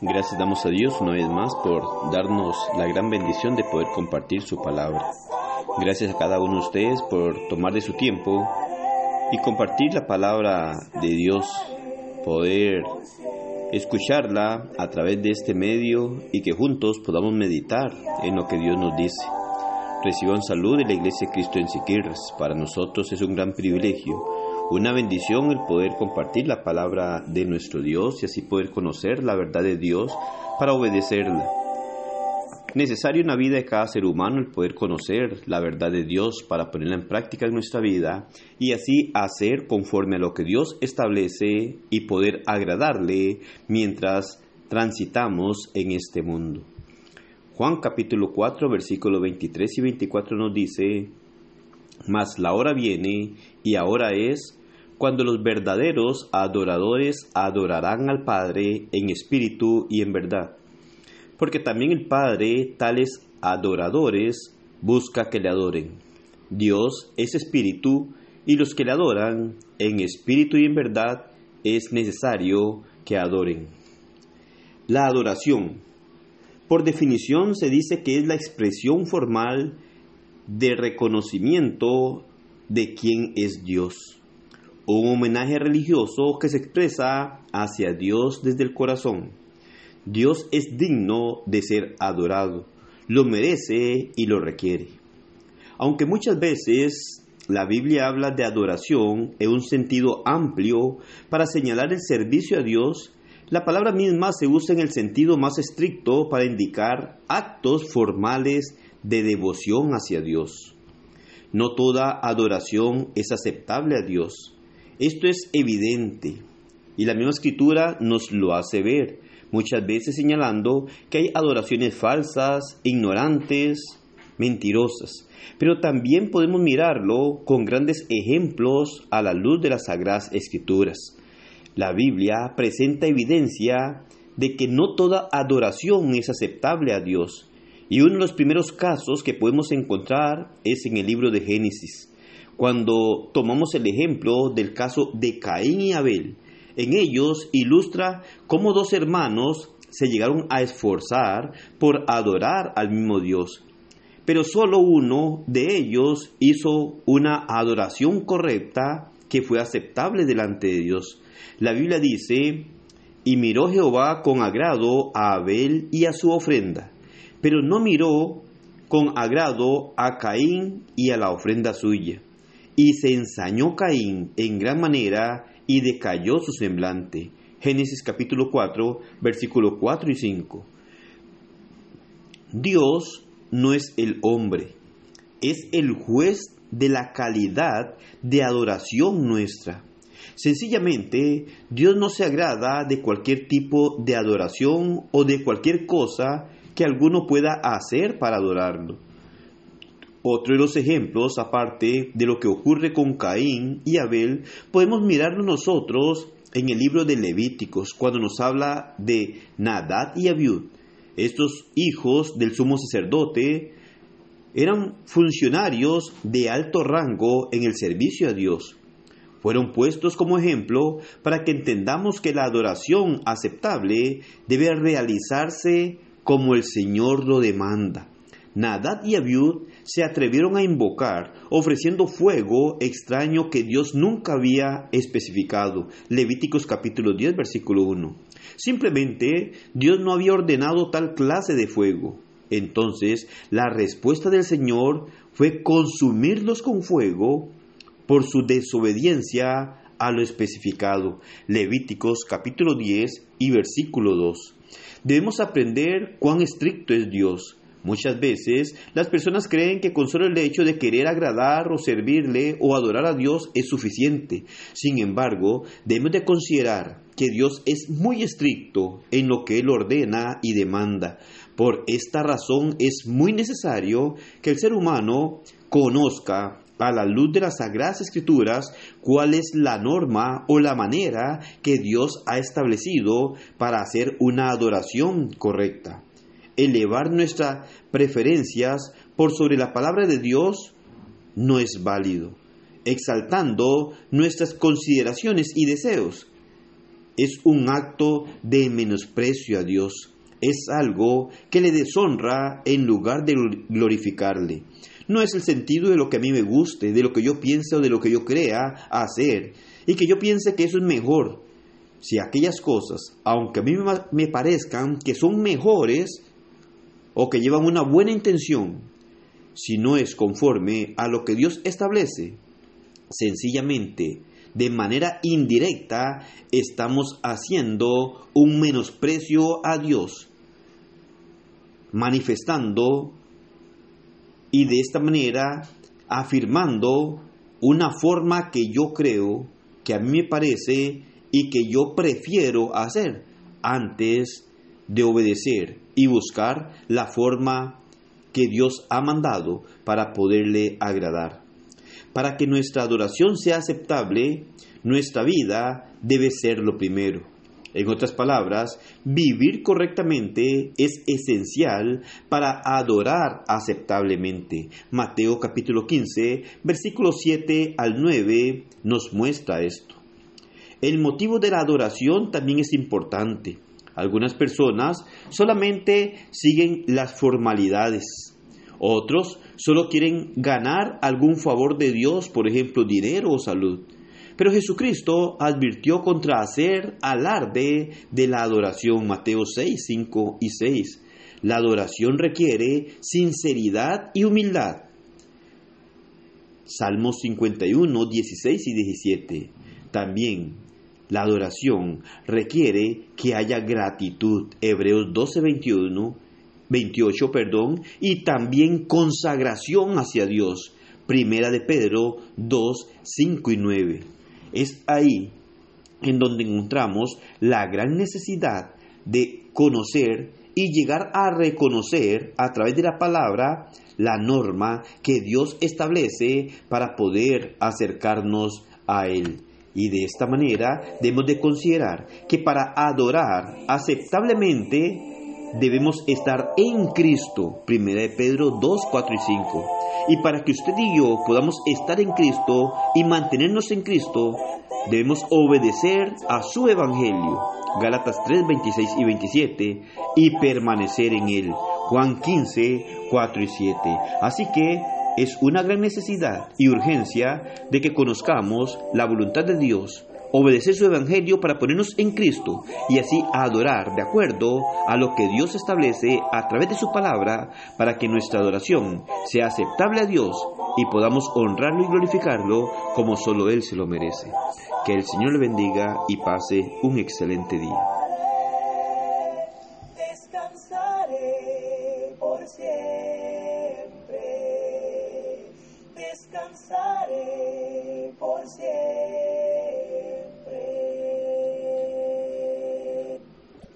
Gracias damos a Dios una vez más por darnos la gran bendición de poder compartir su palabra. Gracias a cada uno de ustedes por tomar de su tiempo y compartir la palabra de Dios, poder escucharla a través de este medio y que juntos podamos meditar en lo que Dios nos dice. Reciban salud de la Iglesia Cristo en Siquirres. Para nosotros es un gran privilegio, una bendición el poder compartir la palabra de nuestro Dios y así poder conocer la verdad de Dios para obedecerla. Necesario en la vida de cada ser humano el poder conocer la verdad de Dios para ponerla en práctica en nuestra vida y así hacer conforme a lo que Dios establece y poder agradarle mientras transitamos en este mundo. Juan capítulo 4 versículos 23 y 24 nos dice, Mas la hora viene y ahora es cuando los verdaderos adoradores adorarán al Padre en espíritu y en verdad porque también el Padre tales adoradores busca que le adoren. Dios es espíritu y los que le adoran en espíritu y en verdad es necesario que adoren. La adoración. Por definición se dice que es la expresión formal de reconocimiento de quién es Dios. Un homenaje religioso que se expresa hacia Dios desde el corazón. Dios es digno de ser adorado, lo merece y lo requiere. Aunque muchas veces la Biblia habla de adoración en un sentido amplio para señalar el servicio a Dios, la palabra misma se usa en el sentido más estricto para indicar actos formales de devoción hacia Dios. No toda adoración es aceptable a Dios. Esto es evidente y la misma escritura nos lo hace ver muchas veces señalando que hay adoraciones falsas, ignorantes, mentirosas. Pero también podemos mirarlo con grandes ejemplos a la luz de las Sagradas Escrituras. La Biblia presenta evidencia de que no toda adoración es aceptable a Dios. Y uno de los primeros casos que podemos encontrar es en el libro de Génesis, cuando tomamos el ejemplo del caso de Caín y Abel, en ellos ilustra cómo dos hermanos se llegaron a esforzar por adorar al mismo Dios. Pero solo uno de ellos hizo una adoración correcta que fue aceptable delante de Dios. La Biblia dice, y miró Jehová con agrado a Abel y a su ofrenda, pero no miró con agrado a Caín y a la ofrenda suya. Y se ensañó Caín en gran manera y decayó su semblante. Génesis capítulo 4, versículo 4 y 5. Dios no es el hombre, es el juez de la calidad de adoración nuestra. Sencillamente, Dios no se agrada de cualquier tipo de adoración o de cualquier cosa que alguno pueda hacer para adorarlo. Otro de los ejemplos, aparte de lo que ocurre con Caín y Abel, podemos mirarlo nosotros en el libro de Levíticos, cuando nos habla de Nadad y Abiud. Estos hijos del sumo sacerdote eran funcionarios de alto rango en el servicio a Dios. Fueron puestos como ejemplo para que entendamos que la adoración aceptable debe realizarse como el Señor lo demanda. Nadad y Abiud se atrevieron a invocar, ofreciendo fuego extraño que Dios nunca había especificado. Levíticos capítulo 10, versículo 1. Simplemente Dios no había ordenado tal clase de fuego. Entonces la respuesta del Señor fue consumirlos con fuego por su desobediencia a lo especificado. Levíticos capítulo 10 y versículo 2. Debemos aprender cuán estricto es Dios. Muchas veces las personas creen que con solo el hecho de querer agradar o servirle o adorar a Dios es suficiente. Sin embargo, debemos de considerar que Dios es muy estricto en lo que Él ordena y demanda. Por esta razón es muy necesario que el ser humano conozca a la luz de las sagradas escrituras cuál es la norma o la manera que Dios ha establecido para hacer una adoración correcta elevar nuestras preferencias por sobre la palabra de Dios no es válido, exaltando nuestras consideraciones y deseos. es un acto de menosprecio a Dios. Es algo que le deshonra en lugar de glorificarle. No es el sentido de lo que a mí me guste, de lo que yo piense o de lo que yo crea hacer, y que yo piense que eso es mejor. Si aquellas cosas, aunque a mí me parezcan que son mejores o que llevan una buena intención, si no es conforme a lo que Dios establece, sencillamente, de manera indirecta, estamos haciendo un menosprecio a Dios, manifestando y de esta manera afirmando una forma que yo creo, que a mí me parece y que yo prefiero hacer antes de obedecer y buscar la forma que Dios ha mandado para poderle agradar. Para que nuestra adoración sea aceptable, nuestra vida debe ser lo primero. En otras palabras, vivir correctamente es esencial para adorar aceptablemente. Mateo capítulo 15, versículos 7 al 9 nos muestra esto. El motivo de la adoración también es importante. Algunas personas solamente siguen las formalidades. Otros solo quieren ganar algún favor de Dios, por ejemplo, dinero o salud. Pero Jesucristo advirtió contra hacer alarde de la adoración, Mateo 6, 5 y 6. La adoración requiere sinceridad y humildad. Salmos 51, 16 y 17. También la adoración requiere que haya gratitud. Hebreos 12, 21, 28, perdón, y también consagración hacia Dios. Primera de Pedro 2, 5 y 9. Es ahí en donde encontramos la gran necesidad de conocer y llegar a reconocer a través de la palabra la norma que Dios establece para poder acercarnos a Él. Y de esta manera debemos de considerar que para adorar aceptablemente debemos estar en Cristo. Primera de Pedro 2, 4 y 5. Y para que usted y yo podamos estar en Cristo y mantenernos en Cristo, debemos obedecer a su Evangelio. Gálatas 3, 26 y 27. Y permanecer en él. Juan 15, 4 y 7. Así que es una gran necesidad y urgencia de que conozcamos la voluntad de Dios, obedecer su evangelio para ponernos en Cristo y así adorar de acuerdo a lo que Dios establece a través de su palabra para que nuestra adoración sea aceptable a Dios y podamos honrarlo y glorificarlo como solo Él se lo merece. Que el Señor le bendiga y pase un excelente día.